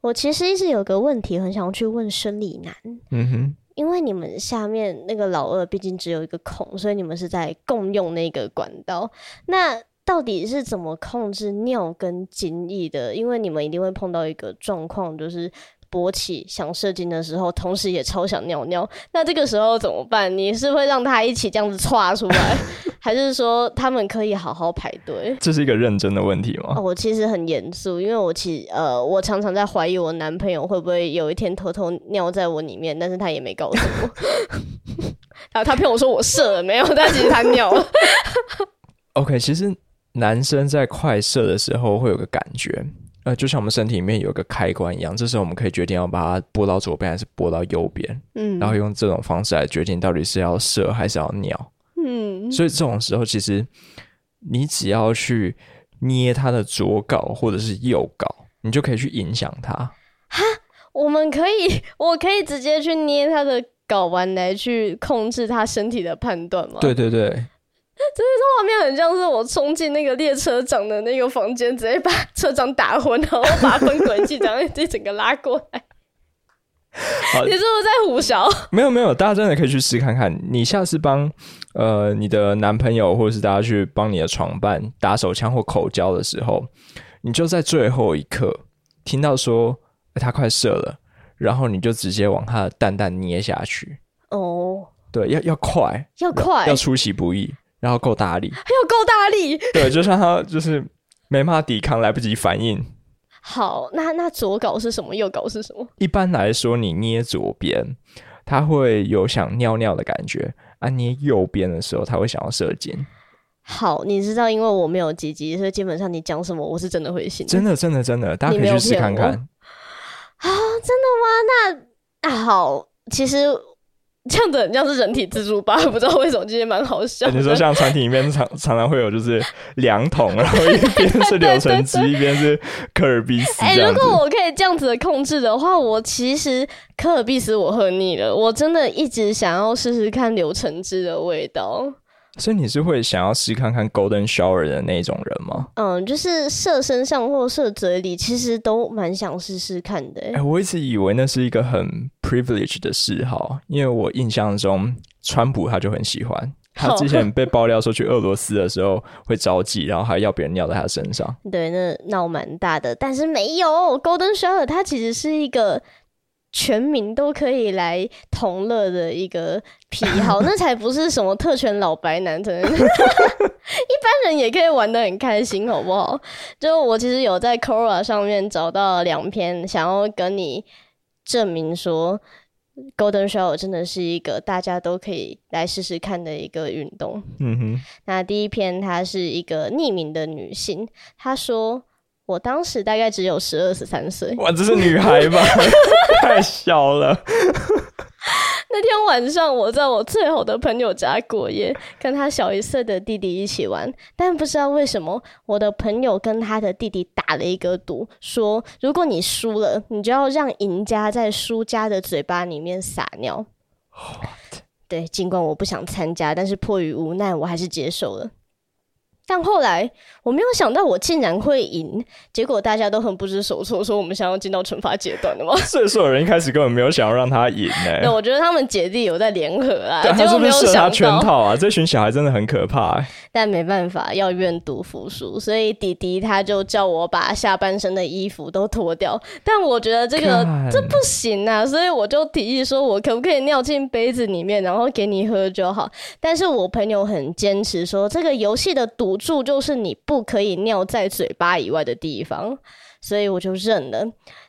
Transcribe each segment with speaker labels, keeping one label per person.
Speaker 1: 我其实一直有个问题很想要去问生理男，
Speaker 2: 嗯哼，
Speaker 1: 因为你们下面那个老二毕竟只有一个孔，所以你们是在共用那个管道。那到底是怎么控制尿跟精液的？因为你们一定会碰到一个状况，就是。勃起想射精的时候，同时也超想尿尿，那这个时候怎么办？你是会让他一起这样子唰出来，还是说他们可以好好排队？
Speaker 2: 这是一个认真的问题吗？
Speaker 1: 哦，我其实很严肃，因为我其实呃，我常常在怀疑我男朋友会不会有一天偷偷尿在我里面，但是他也没告诉我。然后他骗我说我射了没有，但其实他尿了。
Speaker 2: OK，其实男生在快射的时候会有个感觉。呃，就像我们身体里面有个开关一样，这时候我们可以决定要把它拨到左边还是拨到右边，嗯，然后用这种方式来决定到底是要射还是要尿，嗯，所以这种时候其实你只要去捏他的左睾或者是右睾，你就可以去影响他。
Speaker 1: 哈，我们可以，我可以直接去捏他的睾丸来去控制他身体的判断吗？
Speaker 2: 对对对。
Speaker 1: 这画面很像是我冲进那个列车长的那个房间，直接把车长打昏，然后把分轨器这样这整个拉过来。你是不是在胡笑？
Speaker 2: 没有没有，大家真的可以去试看看。你下次帮呃你的男朋友或者是大家去帮你的床伴打手枪或口交的时候，你就在最后一刻听到说他快射了，然后你就直接往他的蛋蛋捏下去。哦，对，要要快，
Speaker 1: 要快，
Speaker 2: 要出其不意。然后够大力，
Speaker 1: 还有够大力，
Speaker 2: 对，就像他就是没办法抵抗，来不及反应。
Speaker 1: 好，那那左稿是什么？右稿是什么？
Speaker 2: 一般来说，你捏左边，他会有想尿尿的感觉；啊，捏右边的时候，他会想要射精。
Speaker 1: 好，你知道，因为我没有鸡鸡，所以基本上你讲什么，我是真的会信。
Speaker 2: 真的，真的，真的，大家可以去试看看。
Speaker 1: 啊，真的吗？那啊，好，其实。这样子很像是人体自助吧？不知道为什么，今天蛮好笑。
Speaker 2: 你说像餐厅里面常常常会有就是两桶，然后一边是柳橙汁，一边是可尔必斯。哎、欸，如
Speaker 1: 果我可以这样子的控制的话，我其实可尔必斯我喝腻了，我真的一直想要试试看柳橙汁的味道。
Speaker 2: 所以你是会想要试看看 Golden Shower 的那种人吗？
Speaker 1: 嗯，就是射身上或射嘴里，其实都蛮想试试看的。哎、
Speaker 2: 欸，我一直以为那是一个很 privilege 的嗜好，因为我印象中川普他就很喜欢。他之前被爆料说去俄罗斯的时候会着急，然后还要别人尿在他身上。
Speaker 1: 对，那闹蛮大的，但是没有 Golden Shower，它其实是一个。全民都可以来同乐的一个癖好，那才不是什么特权老白男，可能 一般人也可以玩的很开心，好不好？就我其实有在 Quora 上面找到两篇，想要跟你证明说，Golden Shower 真的是一个大家都可以来试试看的一个运动。嗯哼，那第一篇她是一个匿名的女性，她说。我当时大概只有十二十三岁，
Speaker 2: 哇，这是女孩吧？太小了。
Speaker 1: 那天晚上，我在我最好的朋友家过夜，跟他小一岁的弟弟一起玩。但不知道为什么，我的朋友跟他的弟弟打了一个赌，说如果你输了，你就要让赢家在输家的嘴巴里面撒尿。对，尽管我不想参加，但是迫于无奈，我还是接受了。但后来我没有想到我竟然会赢，结果大家都很不知所措，说我们想要进到惩罚阶段了吗？
Speaker 2: 所以所有人一开始根本没有想要让他赢呢、欸。
Speaker 1: 对，我觉得他们姐弟有在联合啊，
Speaker 2: 对，结果没有想到他是不是设他圈套啊？这群小孩真的很可怕、欸。
Speaker 1: 但没办法，要愿赌服输，所以弟弟他就叫我把下半身的衣服都脱掉。但我觉得这个这不行啊，所以我就提议说，我可不可以尿进杯子里面，然后给你喝就好。但是我朋友很坚持说，这个游戏的赌住就是你不可以尿在嘴巴以外的地方，所以我就认了。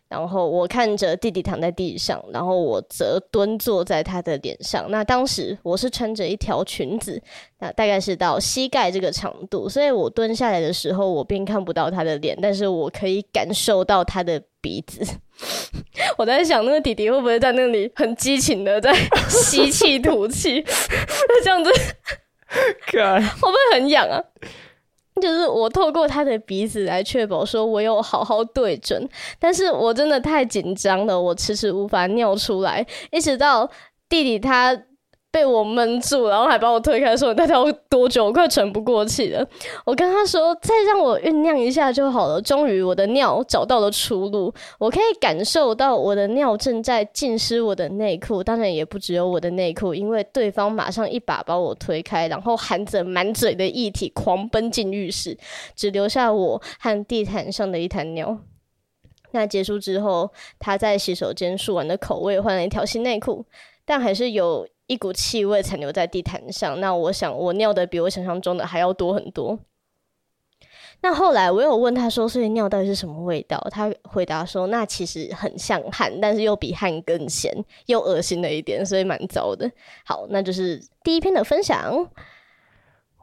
Speaker 1: 然后我看着弟弟躺在地上，然后我则蹲坐在他的脸上。那当时我是穿着一条裙子，那大概是到膝盖这个长度，所以我蹲下来的时候，我并看不到他的脸，但是我可以感受到他的鼻子。我在想，那个弟弟会不会在那里很激情的在吸气吐气？这样子，可会不会很痒啊？就是我透过他的鼻子来确保说我有好好对准，但是我真的太紧张了，我迟迟无法尿出来，一直到弟弟他被我闷住，然后还把我推开，说：“你到底要多久？我快喘不过气了。”我跟他说：“再让我酝酿一下就好了。”终于，我的尿找到了出路，我可以感受到我的尿正在浸湿我的内裤，当然也不只有我的内裤，因为对方马上一把把我推开，然后含着满嘴的液体狂奔进浴室，只留下我和地毯上的一滩尿。那结束之后，他在洗手间漱完的口味换了一条新内裤，但还是有。一股气味残留在地毯上，那我想我尿的比我想象中的还要多很多。那后来我有问他说，所以尿到底是什么味道？他回答说，那其实很像汗，但是又比汗更咸，又恶心了一点，所以蛮糟的。好，那就是第一篇的分享。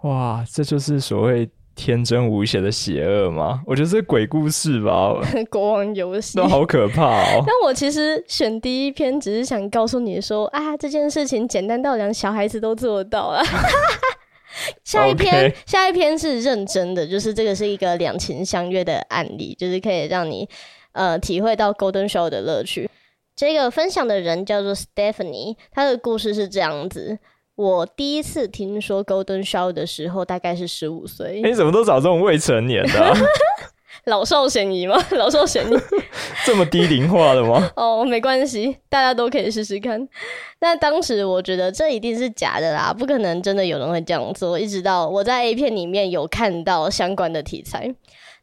Speaker 2: 哇，这就是所谓。天真无邪的邪恶吗？我觉得是鬼故事吧。
Speaker 1: 国王游戏
Speaker 2: 都好可怕哦。
Speaker 1: 但我其实选第一篇，只是想告诉你说啊，这件事情简单到连小孩子都做得到了。下一篇.下一篇是认真的，就是这个是一个两情相悦的案例，就是可以让你呃体会到 Golden Shower 的乐趣。这个分享的人叫做 Stephanie，他的故事是这样子。我第一次听说 Golden Shower 的时候，大概是十五岁。
Speaker 2: 你怎么都找这种未成年的、啊？
Speaker 1: 老少咸宜吗？老少咸宜，
Speaker 2: 这么低龄化的吗？
Speaker 1: 哦，没关系，大家都可以试试看。那当时我觉得这一定是假的啦，不可能真的有人会这样做。一直到我在 A 片里面有看到相关的题材。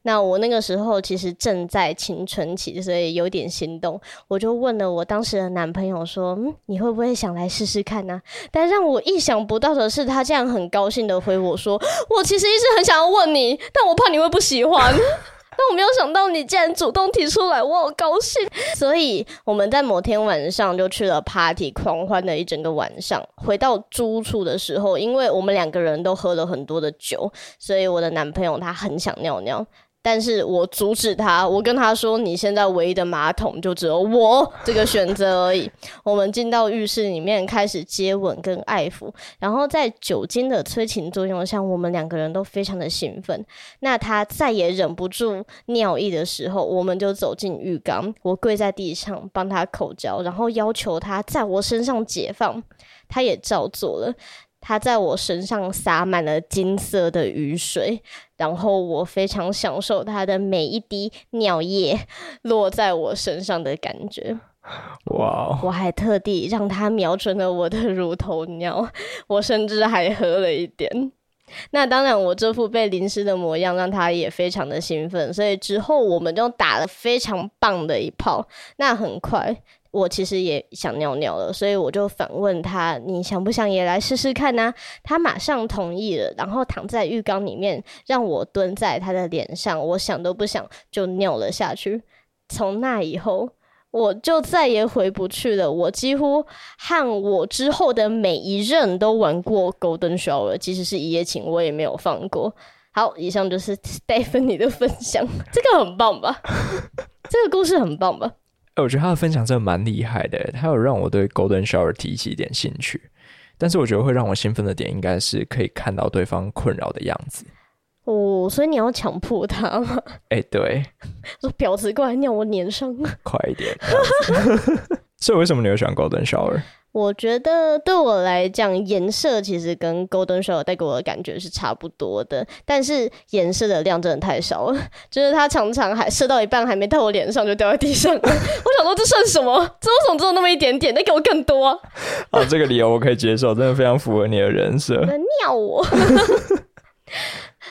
Speaker 1: 那我那个时候其实正在青春期，所以有点心动，我就问了我当时的男朋友说：“嗯，你会不会想来试试看呢、？”但让我意想不到的是，他这样很高兴的回我说：“我其实一直很想要问你，但我怕你会不喜欢。”但我没有想到你竟然主动提出来，我好高兴。所以我们在某天晚上就去了 party，狂欢了一整个晚上。回到住处的时候，因为我们两个人都喝了很多的酒，所以我的男朋友他很想尿尿。但是我阻止他，我跟他说：“你现在唯一的马桶就只有我这个选择而已。”我们进到浴室里面，开始接吻跟爱抚，然后在酒精的催情作用下，我们两个人都非常的兴奋。那他再也忍不住尿意的时候，我们就走进浴缸，我跪在地上帮他口交，然后要求他在我身上解放，他也照做了。他在我身上洒满了金色的雨水，然后我非常享受它的每一滴尿液落在我身上的感觉。哇 Wow！我还特地让它瞄准了我的乳头尿，我甚至还喝了一点。那当然，我这副被淋湿的模样让他也非常的兴奋，所以之后我们就打了非常棒的一炮。那很快。我其实也想尿尿了，所以我就反问他：“你想不想也来试试看呢、啊？”他马上同意了，然后躺在浴缸里面，让我蹲在他的脸上。我想都不想就尿了下去。从那以后，我就再也回不去了。我几乎和我之后的每一任都玩过 Golden Shower，即使是一夜情，我也没有放过。好，以上就是 Stephanie 的分享，这个很棒吧？这个故事很棒吧？
Speaker 2: 哎，我觉得他的分享真的蛮厉害的，他有让我对 Golden Shower 提起一点兴趣。但是我觉得会让我兴奋的点，应该是可以看到对方困扰的样子。
Speaker 1: 哦，所以你要强迫他吗？
Speaker 2: 哎，对，
Speaker 1: 说婊子过来尿我脸上，
Speaker 2: 快一点。所以为什么你会喜欢 Golden Shower？
Speaker 1: 我觉得对我来讲，颜色其实跟 Golden Shower 带给我的感觉是差不多的，但是颜色的量真的太少了，就是它常常还射到一半还没到我脸上就掉在地上了。我想说这算什么？这为什么只有那么一点点？再给我更多啊！
Speaker 2: 啊，这个理由我可以接受，真的非常符合你的人设。
Speaker 1: 尿我。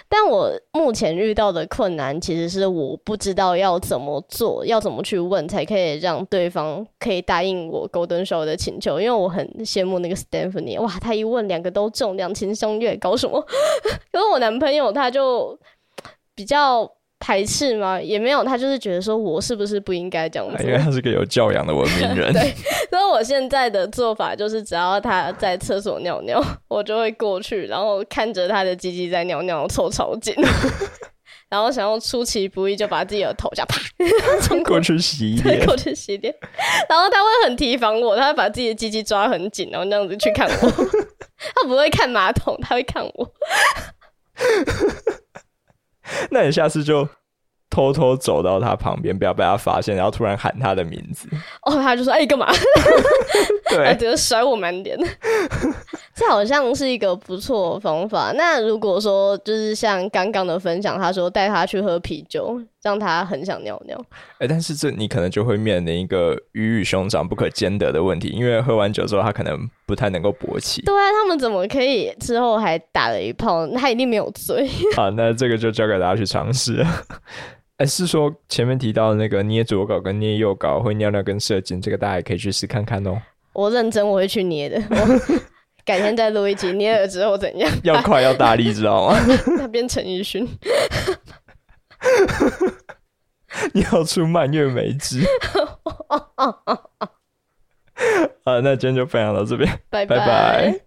Speaker 1: 但我目前遇到的困难，其实是我不知道要怎么做，要怎么去问，才可以让对方可以答应我 Golden Show 的请求。因为我很羡慕那个 Stephanie，哇，他一问两个都中，两情相悦，搞什么？可是我男朋友他就比较。排斥吗？也没有，他就是觉得说，我是不是不应该这样做？
Speaker 2: 因为他是个有教养的文明人。
Speaker 1: 对，所以我现在的做法就是，只要他在厕所尿尿，我就会过去，然后看着他的鸡鸡在尿尿，凑超紧，然后想要出其不意就把自己的头这样啪冲
Speaker 2: 过去洗脸，
Speaker 1: 过去洗脸，然后他会很提防我，他会把自己的鸡鸡抓很紧，然后那样子去看我。他不会看马桶，他会看我。
Speaker 2: 那你下次就偷偷走到他旁边，不要被他发现，然后突然喊他的名字。
Speaker 1: 哦，他就说：“哎、欸，干嘛？”
Speaker 2: 对，
Speaker 1: 直接甩我满脸。这好像是一个不错的方法。那如果说就是像刚刚的分享，他说带他去喝啤酒，让他很想尿尿。
Speaker 2: 哎、欸，但是这你可能就会面临一个鱼与熊掌不可兼得的问题，因为喝完酒之后他可能不太能够勃起。
Speaker 1: 对啊，他们怎么可以之后还打了一炮？他一定没有醉。
Speaker 2: 好，那这个就交给大家去尝试。哎、欸，是说前面提到那个捏左睾跟捏右睾会尿尿跟射精，这个大家也可以去试看看哦。
Speaker 1: 我认真，我会去捏的。改天再录一集，捏了之后怎样？
Speaker 2: 要快要大力，知道吗？
Speaker 1: 那边陈奕迅，
Speaker 2: 你要出蔓越莓汁。好，那今天就分享到这边，
Speaker 1: 拜拜。拜拜。